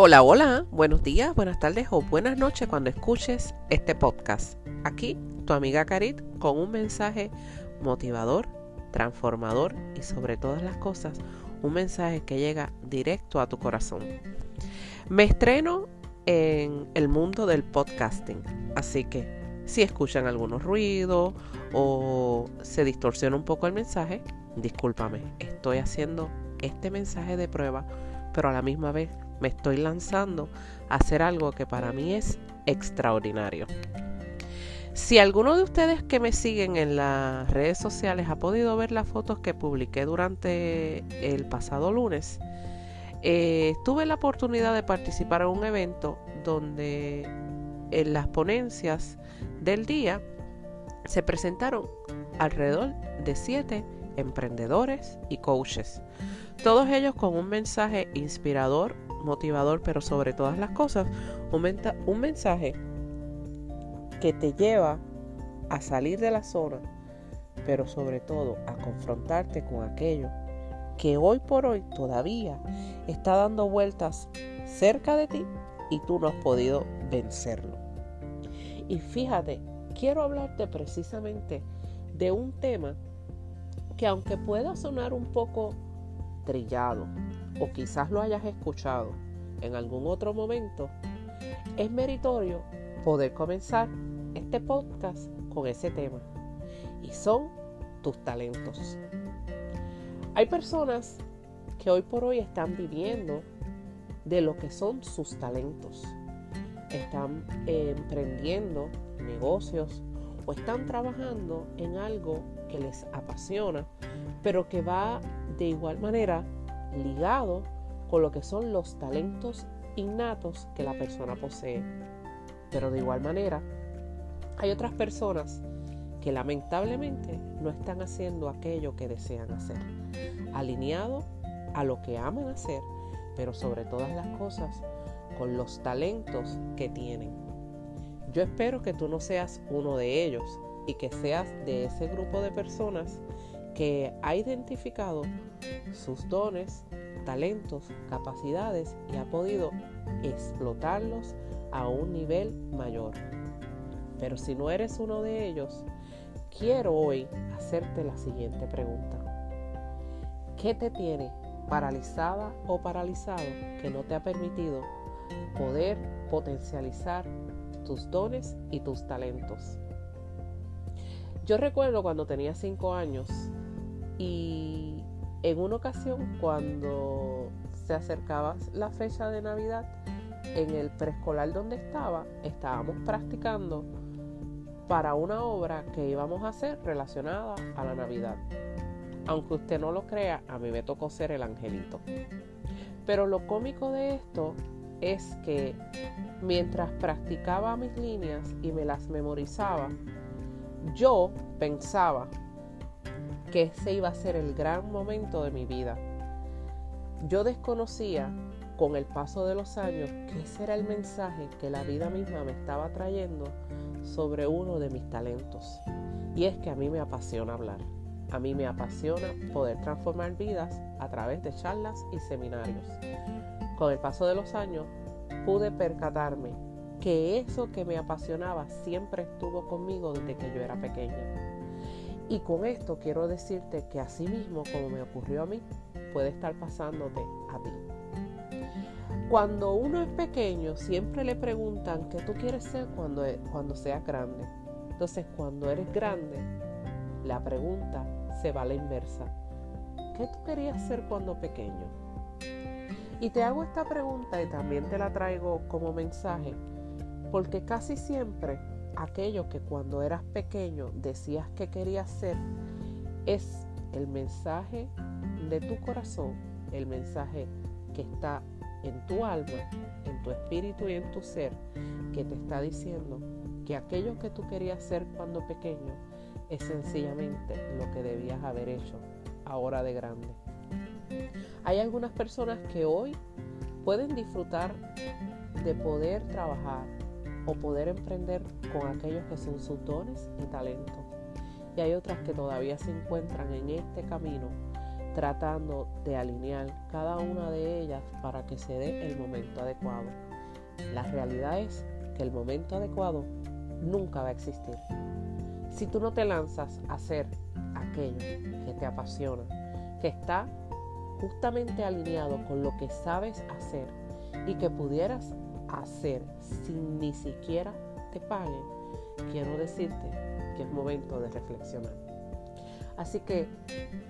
Hola, hola, buenos días, buenas tardes o buenas noches cuando escuches este podcast. Aquí tu amiga Carit con un mensaje motivador, transformador y sobre todas las cosas, un mensaje que llega directo a tu corazón. Me estreno en el mundo del podcasting, así que si escuchan algunos ruidos o se distorsiona un poco el mensaje, discúlpame, estoy haciendo este mensaje de prueba, pero a la misma vez me estoy lanzando a hacer algo que para mí es extraordinario. Si alguno de ustedes que me siguen en las redes sociales ha podido ver las fotos que publiqué durante el pasado lunes, eh, tuve la oportunidad de participar en un evento donde en las ponencias del día se presentaron alrededor de siete emprendedores y coaches, todos ellos con un mensaje inspirador motivador, pero sobre todas las cosas, un, un mensaje que te lleva a salir de la zona, pero sobre todo a confrontarte con aquello que hoy por hoy todavía está dando vueltas cerca de ti y tú no has podido vencerlo. Y fíjate, quiero hablarte precisamente de un tema que aunque pueda sonar un poco trillado, o quizás lo hayas escuchado en algún otro momento, es meritorio poder comenzar este podcast con ese tema. Y son tus talentos. Hay personas que hoy por hoy están viviendo de lo que son sus talentos. Están emprendiendo negocios o están trabajando en algo que les apasiona, pero que va de igual manera ligado con lo que son los talentos innatos que la persona posee. Pero de igual manera, hay otras personas que lamentablemente no están haciendo aquello que desean hacer, alineado a lo que aman hacer, pero sobre todas las cosas con los talentos que tienen. Yo espero que tú no seas uno de ellos y que seas de ese grupo de personas que ha identificado sus dones, talentos, capacidades y ha podido explotarlos a un nivel mayor. Pero si no eres uno de ellos, quiero hoy hacerte la siguiente pregunta. ¿Qué te tiene paralizada o paralizado que no te ha permitido poder potencializar tus dones y tus talentos? Yo recuerdo cuando tenía cinco años y en una ocasión, cuando se acercaba la fecha de Navidad, en el preescolar donde estaba, estábamos practicando para una obra que íbamos a hacer relacionada a la Navidad. Aunque usted no lo crea, a mí me tocó ser el angelito. Pero lo cómico de esto es que mientras practicaba mis líneas y me las memorizaba, yo pensaba que ese iba a ser el gran momento de mi vida. Yo desconocía con el paso de los años que ese era el mensaje que la vida misma me estaba trayendo sobre uno de mis talentos. Y es que a mí me apasiona hablar. A mí me apasiona poder transformar vidas a través de charlas y seminarios. Con el paso de los años pude percatarme que eso que me apasionaba siempre estuvo conmigo desde que yo era pequeña. Y con esto quiero decirte que así mismo como me ocurrió a mí, puede estar pasándote a ti. Cuando uno es pequeño, siempre le preguntan qué tú quieres ser cuando, e, cuando seas grande. Entonces, cuando eres grande, la pregunta se va a la inversa. ¿Qué tú querías ser cuando pequeño? Y te hago esta pregunta y también te la traigo como mensaje, porque casi siempre aquello que cuando eras pequeño decías que querías ser, es el mensaje de tu corazón, el mensaje que está en tu alma, en tu espíritu y en tu ser, que te está diciendo que aquello que tú querías ser cuando pequeño es sencillamente lo que debías haber hecho ahora de grande. Hay algunas personas que hoy pueden disfrutar de poder trabajar o poder emprender con aquellos que son sus dones y talentos. Y hay otras que todavía se encuentran en este camino tratando de alinear cada una de ellas para que se dé el momento adecuado. La realidad es que el momento adecuado nunca va a existir. Si tú no te lanzas a hacer aquello que te apasiona, que está justamente alineado con lo que sabes hacer y que pudieras hacer sin ni siquiera te paguen, quiero decirte que es momento de reflexionar. Así que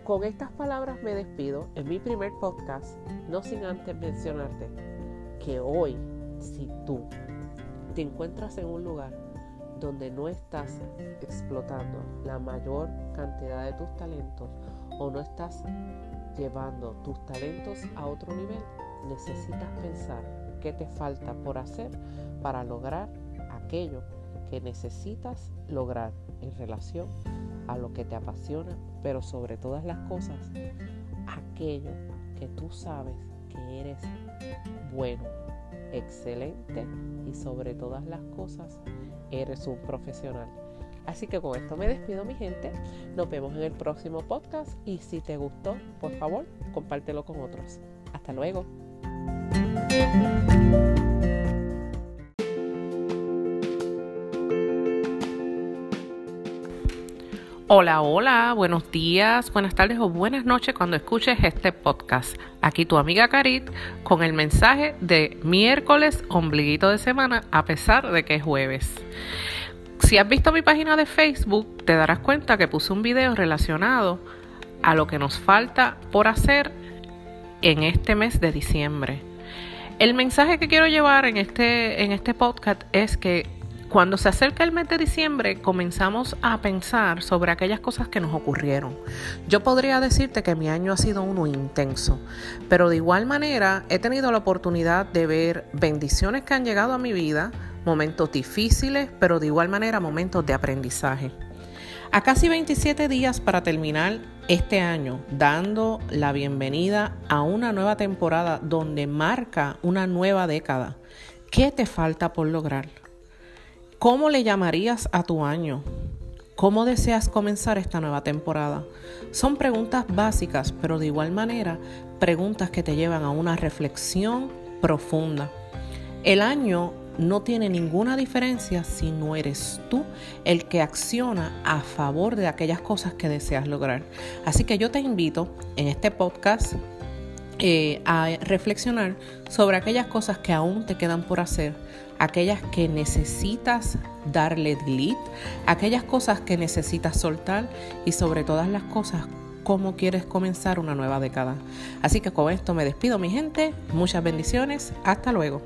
con estas palabras me despido en mi primer podcast, no sin antes mencionarte que hoy, si tú te encuentras en un lugar donde no estás explotando la mayor cantidad de tus talentos o no estás llevando tus talentos a otro nivel, necesitas pensar qué te falta por hacer para lograr aquello que necesitas lograr en relación a lo que te apasiona, pero sobre todas las cosas, aquello que tú sabes que eres bueno, excelente y sobre todas las cosas eres un profesional. Así que con esto me despido mi gente. Nos vemos en el próximo podcast y si te gustó, por favor, compártelo con otros. Hasta luego. Hola, hola, buenos días, buenas tardes o buenas noches cuando escuches este podcast. Aquí tu amiga Carit con el mensaje de miércoles, ombliguito de semana, a pesar de que es jueves. Si has visto mi página de Facebook, te darás cuenta que puse un video relacionado a lo que nos falta por hacer en este mes de diciembre. El mensaje que quiero llevar en este, en este podcast es que cuando se acerca el mes de diciembre, comenzamos a pensar sobre aquellas cosas que nos ocurrieron. Yo podría decirte que mi año ha sido uno intenso, pero de igual manera he tenido la oportunidad de ver bendiciones que han llegado a mi vida, momentos difíciles, pero de igual manera momentos de aprendizaje. A casi 27 días para terminar este año, dando la bienvenida a una nueva temporada donde marca una nueva década. ¿Qué te falta por lograr? ¿Cómo le llamarías a tu año? ¿Cómo deseas comenzar esta nueva temporada? Son preguntas básicas, pero de igual manera preguntas que te llevan a una reflexión profunda. El año no tiene ninguna diferencia si no eres tú el que acciona a favor de aquellas cosas que deseas lograr. Así que yo te invito en este podcast eh, a reflexionar sobre aquellas cosas que aún te quedan por hacer, aquellas que necesitas darle delete, aquellas cosas que necesitas soltar y sobre todas las cosas cómo quieres comenzar una nueva década. Así que con esto me despido mi gente, muchas bendiciones, hasta luego.